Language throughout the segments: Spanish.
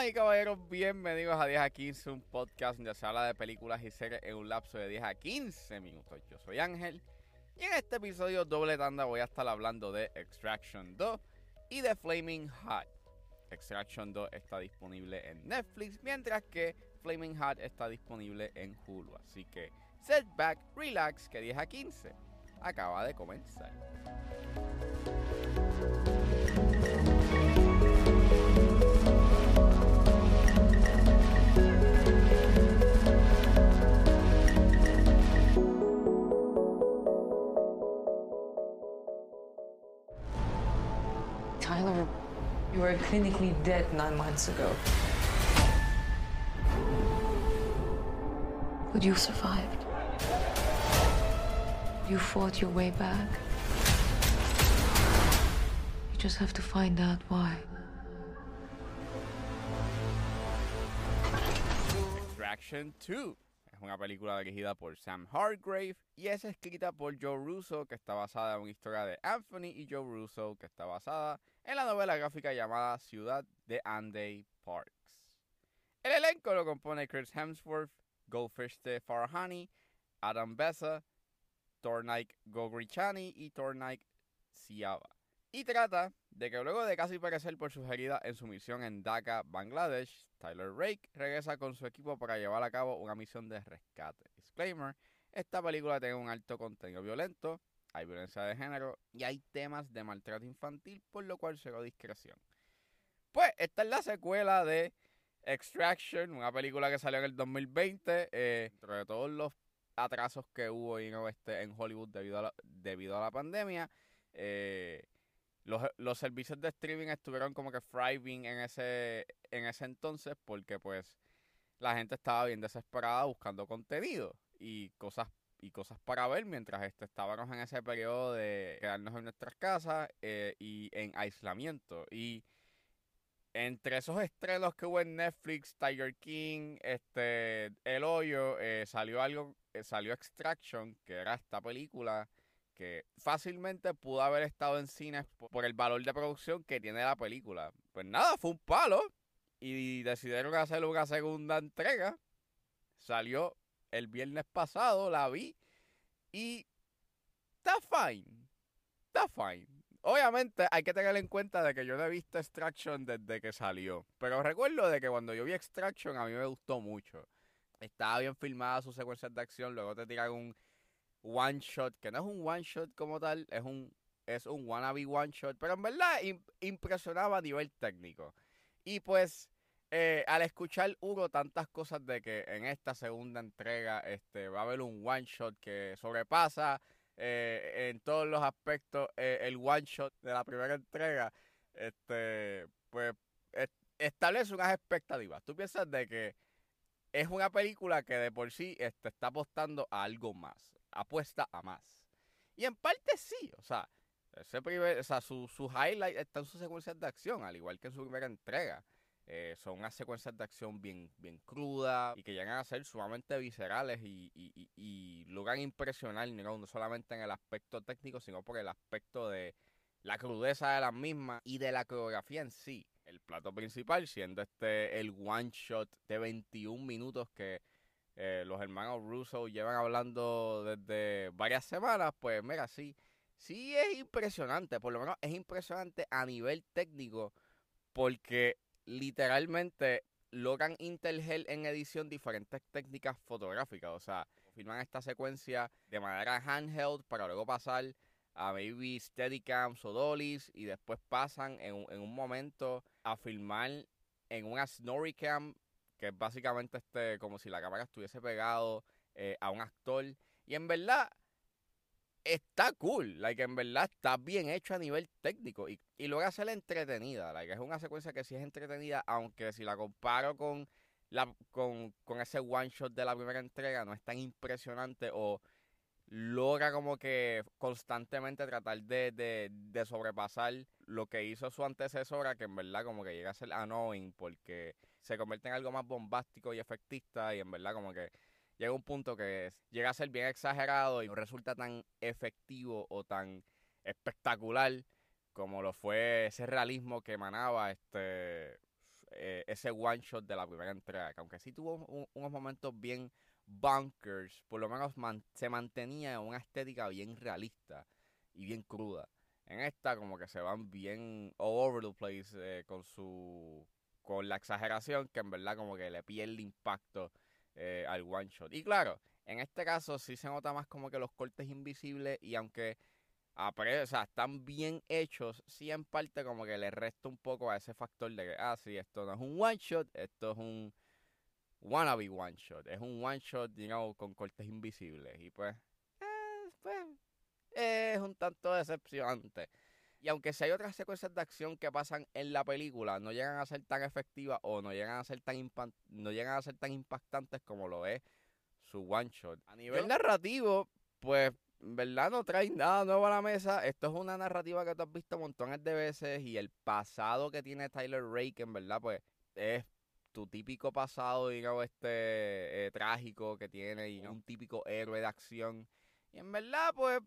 Damas y caballeros, bienvenidos a 10 a 15, un podcast donde se habla de películas y series en un lapso de 10 a 15 minutos. Yo soy Ángel y en este episodio doble tanda voy a estar hablando de Extraction 2 y de Flaming Hot. Extraction 2 está disponible en Netflix, mientras que Flaming Hot está disponible en Hulu. Así que set back, relax, que 10 a 15 acaba de comenzar. Were clinically dead nine months ago. But you survived. You fought your way back. You just have to find out why. Extraction 2 es una película dirigida por Sam Hargrave y es escrita por Joe Russo, que está basada en una historia de Anthony y Joe Russo, que está basada en la novela gráfica llamada Ciudad de Andy Parks. El elenco lo compone Chris Hemsworth, Goldfish Farahani, Adam Bessa, Tornaik Gogrichani y Tornaik Siava. Y trata de que luego de casi perecer por sus heridas en su misión en Dhaka, Bangladesh, Tyler Rake regresa con su equipo para llevar a cabo una misión de rescate. Disclaimer, esta película tiene un alto contenido violento, hay violencia de género y hay temas de maltrato infantil, por lo cual cero discreción. Pues esta es la secuela de Extraction, una película que salió en el 2020, eh, dentro de todos los atrasos que hubo en, este, en Hollywood debido a la, debido a la pandemia. Eh, los, los, servicios de streaming estuvieron como que thriving en ese, en ese entonces porque pues la gente estaba bien desesperada buscando contenido y cosas y cosas para ver mientras este, estábamos en ese periodo de quedarnos en nuestras casas eh, y en aislamiento. Y entre esos estrenos que hubo en Netflix, Tiger King, este, El Hoyo, eh, salió algo, eh, salió Extraction, que era esta película fácilmente pudo haber estado en cines por el valor de producción que tiene la película. Pues nada, fue un palo y decidieron hacer una segunda entrega. Salió el viernes pasado, la vi y está fine. Está fine. Obviamente hay que tener en cuenta de que yo no he visto Extraction desde que salió. Pero recuerdo de que cuando yo vi Extraction a mí me gustó mucho. Estaba bien filmada sus secuencias de acción. Luego te tiran un one shot, que no es un one shot como tal, es un, es un wannabe one shot. Pero en verdad impresionaba a nivel técnico. Y pues eh, al escuchar Hugo tantas cosas de que en esta segunda entrega este, va a haber un one shot que sobrepasa eh, en todos los aspectos eh, el one shot de la primera entrega, este, pues establece unas expectativas. Tú piensas de que es una película que de por sí este, está apostando a algo más, apuesta a más. Y en parte sí, o sea, ese primer, o sea su, su highlight está en sus secuencias de acción, al igual que en su primera entrega. Eh, son unas secuencias de acción bien, bien crudas y que llegan a ser sumamente viscerales y, y, y, logran impresionar no solamente en el aspecto técnico, sino por el aspecto de la crudeza de las mismas y de la coreografía en sí. El plato principal siendo este el one shot de 21 minutos que eh, los hermanos Russo llevan hablando desde varias semanas, pues mira, sí, sí es impresionante, por lo menos es impresionante a nivel técnico porque literalmente logran intergel en edición diferentes técnicas fotográficas. O sea, filman esta secuencia de manera handheld para luego pasar a maybe steadicams o dollies y después pasan en, un momento a filmar en una snoricam que básicamente este como si la cámara estuviese pegado eh, a un actor. Y en verdad está cool, like, en verdad está bien hecho a nivel técnico y, y logra hacerla entretenida, like, es una secuencia que sí es entretenida, aunque si la comparo con, la, con, con ese one shot de la primera entrega no es tan impresionante o logra como que constantemente tratar de, de, de sobrepasar lo que hizo su antecesora, que en verdad como que llega a ser annoying porque se convierte en algo más bombástico y efectista y en verdad como que llega un punto que llega a ser bien exagerado y no resulta tan efectivo o tan espectacular como lo fue ese realismo que emanaba este eh, ese one shot de la primera entrega, que aunque sí tuvo un- unos momentos bien bunkers, por lo menos se mantenía en una estética bien realista y bien cruda. En esta como que se van bien all over the place eh, con su con la exageración que en verdad como que le pierde impacto eh, al one shot. Y claro, en este caso sí se nota más como que los cortes invisibles y aunque apre- o sea, están bien hechos, sí en parte como que le resta un poco a ese factor de que, ah, sí, esto no es un one shot, esto es un wannabe one shot, es un one shot, you con cortes invisibles. Y pues, eh, pues, es un tanto decepcionante. Y aunque si hay otras secuencias de acción que pasan en la película, no llegan a ser tan efectivas o no llegan a ser tan no llegan a ser tan impactantes como lo es su one shot. A nivel narrativo, pues en verdad no trae nada nuevo a la mesa. Esto es una narrativa que tú has visto montones de veces y el pasado que tiene Tyler Rake, en verdad, pues es tu típico pasado, digamos, este eh, trágico que tiene y un típico héroe de acción. Y en verdad, pues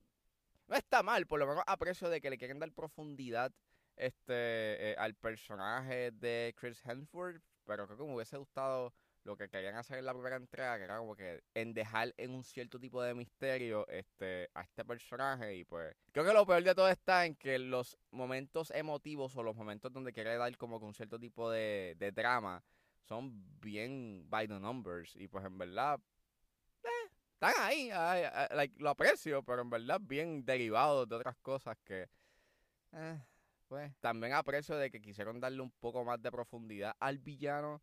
no está mal, por lo menos aprecio de que le quieren dar profundidad este eh, al personaje de Chris Hemsworth, pero creo que me hubiese gustado lo que querían hacer en la primera entrega, que era como que en dejar en un cierto tipo de misterio este a este personaje y pues creo que lo peor de todo está en que los momentos emotivos o los momentos donde quiere dar como que un cierto tipo de, drama son bien by the numbers y pues en verdad están ahí, lo aprecio, pero en verdad bien derivados de otras cosas que eh, pues también aprecio de que quisieron darle un poco más de profundidad al villano.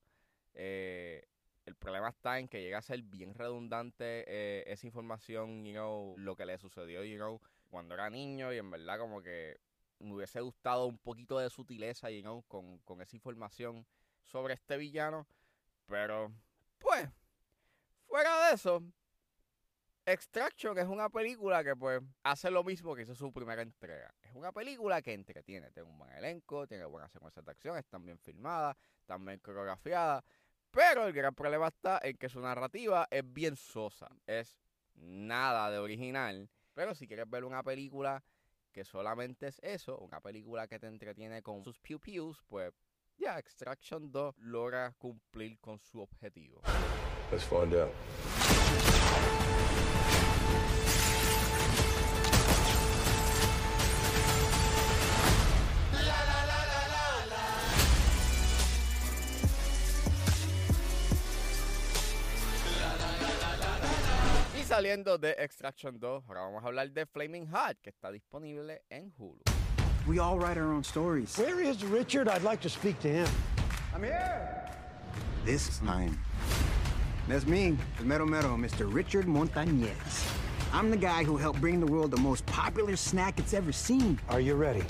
Eh, el problema está en que llega a ser bien redundante eh, esa información, you know, lo que le sucedió, you know, cuando era niño y en verdad como que me hubiese gustado un poquito de sutileza, you know, con, con esa información sobre este villano, pero pues, fuera de eso, Extraction es una película que pues hace lo mismo que hizo su primera entrega. Es una película que entretiene, tiene un buen elenco, tiene buenas secuencias de acción, están bien filmadas, están bien coreografiadas, pero el gran problema está en que su narrativa es bien sosa, es nada de original. Pero si quieres ver una película que solamente es eso, una película que te entretiene con sus pew pews, pues ya Extraction 2 logra cumplir con su objetivo. Let's find out. Y saliendo de Extraction 2, ahora vamos a hablar de Flaming Hot, que está disponible en Hulu. We all write our own stories. Where is Richard? I'd like to speak to him. I'm here. This time. That's me, the Mero Mero, Mr. Richard Montañez. I'm the guy who helped bring the world the most popular snack it's ever seen. Are you ready?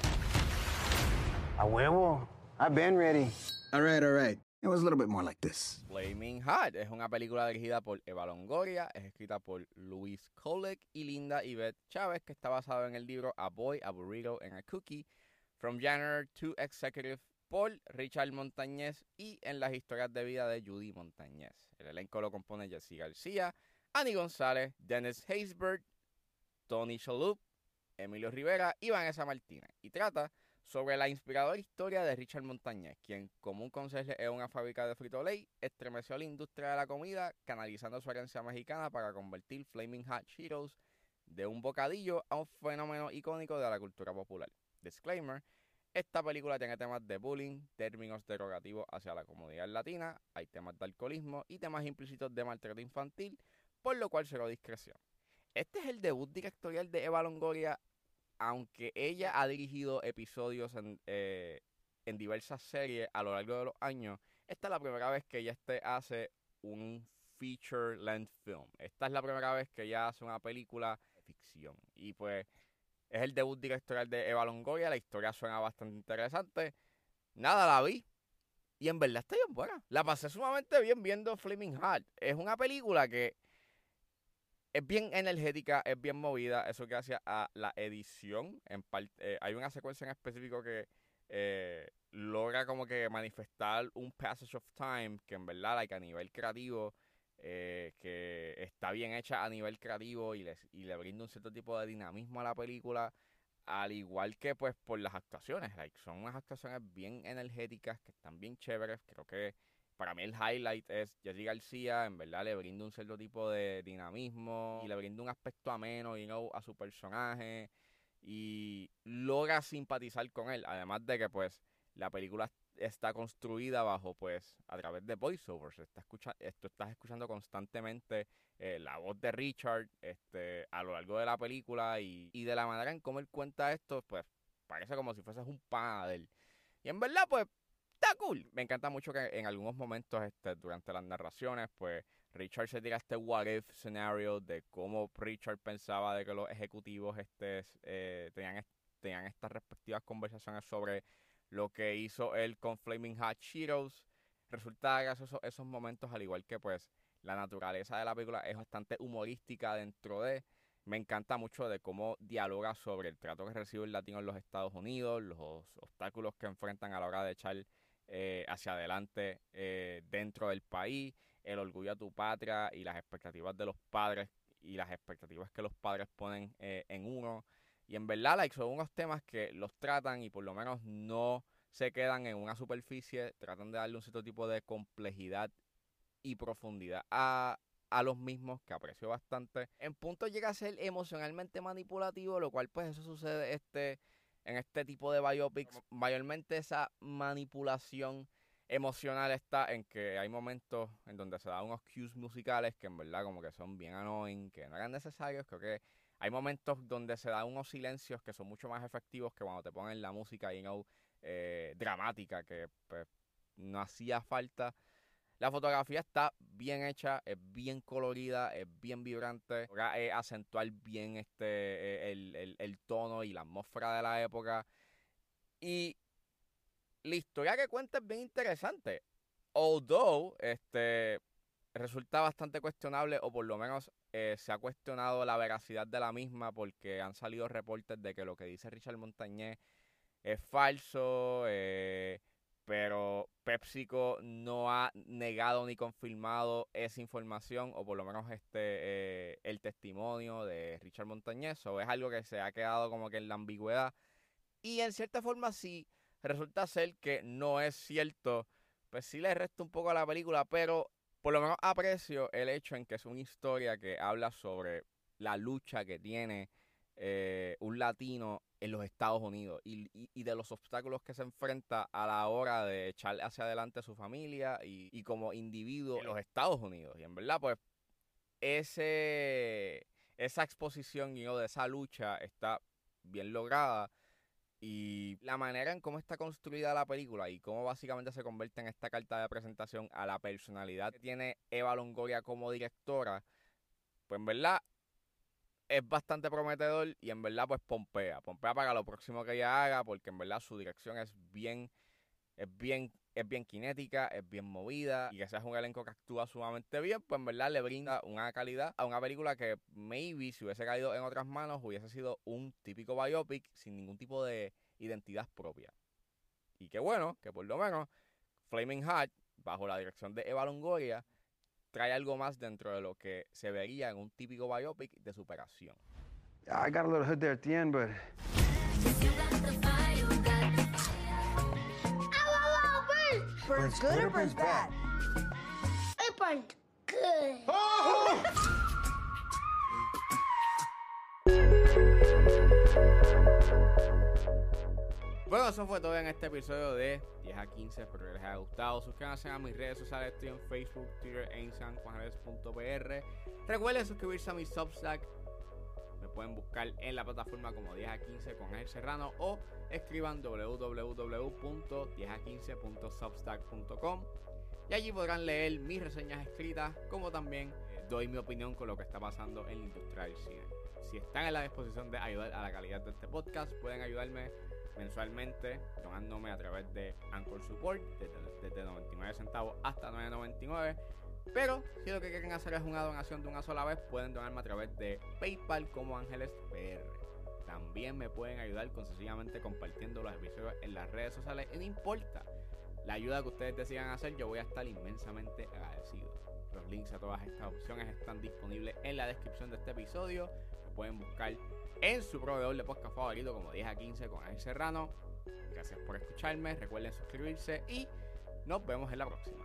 A huevo. I've been ready. All right, all right. It was a little bit more like this. Flaming Hot es una película dirigida por Eva Longoria, es escrita por Luis Kolek y Linda Yvette Chávez, que está basado en el libro A Boy, a Burrito and a Cookie, From Janitor to Executive por Richard Montañez y en las historias de vida de Judy Montañez. El elenco lo compone Jesse García, Annie González, Dennis Haysbert, Tony Shalhoub, Emilio Rivera y Vanessa Martínez. Y trata sobre la inspiradora historia de Richard Montañez, quien, como un conserje en una fábrica de Frito-Lay, estremeció la industria de la comida, canalizando su herencia mexicana para convertir Flaming Hot Cheetos de un bocadillo a un fenómeno icónico de la cultura popular. Disclaimer, esta película tiene temas de bullying, términos derogativos hacia la comunidad latina, hay temas de alcoholismo y temas implícitos de maltrato infantil, por lo cual será discreción. Este es el debut directorial de Eva Longoria aunque ella ha dirigido episodios en, eh, en diversas series a lo largo de los años, esta es la primera vez que ella este hace un feature length film. Esta es la primera vez que ella hace una película de ficción. Y pues es el debut directorial de Eva Longoria. La historia suena bastante interesante. Nada, la vi. Y en verdad está bien buena. La pasé sumamente bien viendo Flaming Hot. Es una película que es bien energética, es bien movida. Eso gracias a la edición. En parte, eh, hay una secuencia en específico que eh, logra como que manifestar un passage of time que en verdad, like, a nivel creativo, eh, que está bien hecha a nivel creativo y, les, y le brinda un cierto tipo de dinamismo a la película. al igual que pues por las actuaciones, like, son unas actuaciones bien energéticas que están bien chéveres, creo que para mí el highlight es Jesse García, en verdad le brinda un cierto tipo de dinamismo y le brinda un aspecto ameno you know, a su personaje y logra simpatizar con él, además de que pues la película está construida bajo pues a través de voiceovers, está escucha esto estás escuchando constantemente eh, la voz de Richard este a lo largo de la película y, y de la manera en cómo él cuenta esto pues parece como si fueses un pana de él. Y en verdad pues está cool. Me encanta mucho que en algunos momentos este, durante las narraciones, pues Richard se tira este what if scenario de cómo Richard pensaba de que los ejecutivos este, eh, tenían, tenían estas respectivas conversaciones sobre lo que hizo él con Flaming Hot Cheetos. Resulta que esos, esos momentos, al igual que pues la naturaleza de la película es bastante humorística dentro de... Me encanta mucho de cómo dialoga sobre el trato que recibe el latino en los Estados Unidos, los obstáculos que enfrentan a la hora de echar eh, hacia adelante eh, dentro del país, el orgullo a tu patria y las expectativas de los padres y las expectativas que los padres ponen eh, en uno. Y en verdad, like, son unos temas que los tratan y por lo menos no se quedan en una superficie, tratan de darle un cierto tipo de complejidad y profundidad a, a los mismos, que aprecio bastante. En punto llega a ser emocionalmente manipulativo, lo cual pues eso sucede este en este tipo de biopics, mayormente esa manipulación emocional está en que hay momentos en donde se dan unos cues musicales que en verdad como que son bien annoying, que no eran necesarios, creo que hay momentos donde se dan unos silencios que son mucho más efectivos que cuando te ponen la música, you know, eh, dramática, que pues, no hacía falta. La fotografía está bien hecha, es bien colorida, es bien vibrante. Logra eh, acentuar bien este eh, el, el, tono y la atmósfera de la época. Y la historia que cuenta es bien interesante. Although, este resulta bastante cuestionable, o por lo menos eh, se ha cuestionado la veracidad de la misma, porque han salido reportes de que lo que dice Richard Montañez es falso. Eh, pero PepsiCo no ha negado ni confirmado esa información, o por lo menos este eh, el testimonio de Richard Montañez, o es algo que se ha quedado como que en la ambigüedad. Y en cierta forma, si resulta ser que no es cierto, pues sí le resta un poco a la película, pero por lo menos aprecio el hecho en que es una historia que habla sobre la lucha que tiene eh, un latino en los Estados Unidos y, de los obstáculos que se enfrenta a la hora de echar hacia adelante a su familia y, como individuo en los Estados Unidos. Y en verdad, pues, ese, esa exposición y de esa lucha está bien lograda. Y la manera en cómo está construida la película y cómo básicamente se convierte en esta carta de presentación a la personalidad que tiene Eva Longoria como directora, pues en verdad es bastante prometedor y en verdad pues pompea. Pompea para lo próximo que ella haga porque en verdad su dirección es bien, es bien, es bien cinética, es bien movida y que sea un elenco que actúa sumamente bien, pues en verdad le brinda una calidad a una película que maybe si hubiese caído en otras manos hubiese sido un típico biopic sin ningún tipo de identidad propia. Y qué bueno que por lo menos Flaming Hot, bajo la dirección de Eva Longoria, trae algo más dentro de lo que se vería en un típico biopic de superación. I got a little hood there at the end, but. Burns good or burns bad? It burned good. Bueno, eso fue todo en este episodio de 10 a 15. Espero que les haya gustado. Suscríbanse a mis redes sociales. Estoy en Facebook, Twitter e Instagram, Recuerden suscribirse a mi Substack. Pueden buscar en la plataforma como 10 a 15 con el Serrano o escriban www.10a15.substack.com y allí podrán leer mis reseñas escritas como también doy mi opinión con lo que está pasando en la industria del cine. Si están en la disposición de ayudar a la calidad de este podcast, pueden ayudarme mensualmente donándome a través de Anchor Support desde, 99 centavos hasta 9.99. Pero si lo que quieren hacer es una donación de una sola vez, pueden donarme a través de PayPal como Ángeles PR. También me pueden ayudar con compartiendo los episodios en las redes sociales. Y no importa la ayuda que ustedes decidan hacer, yo voy a estar inmensamente agradecido. Los links a todas estas opciones están disponibles en la descripción de este episodio. Lo pueden buscar en su proveedor de podcast favorito como 10 a 15 con Ángel Serrano. Gracias por escucharme. Recuerden suscribirse y nos vemos en la próxima.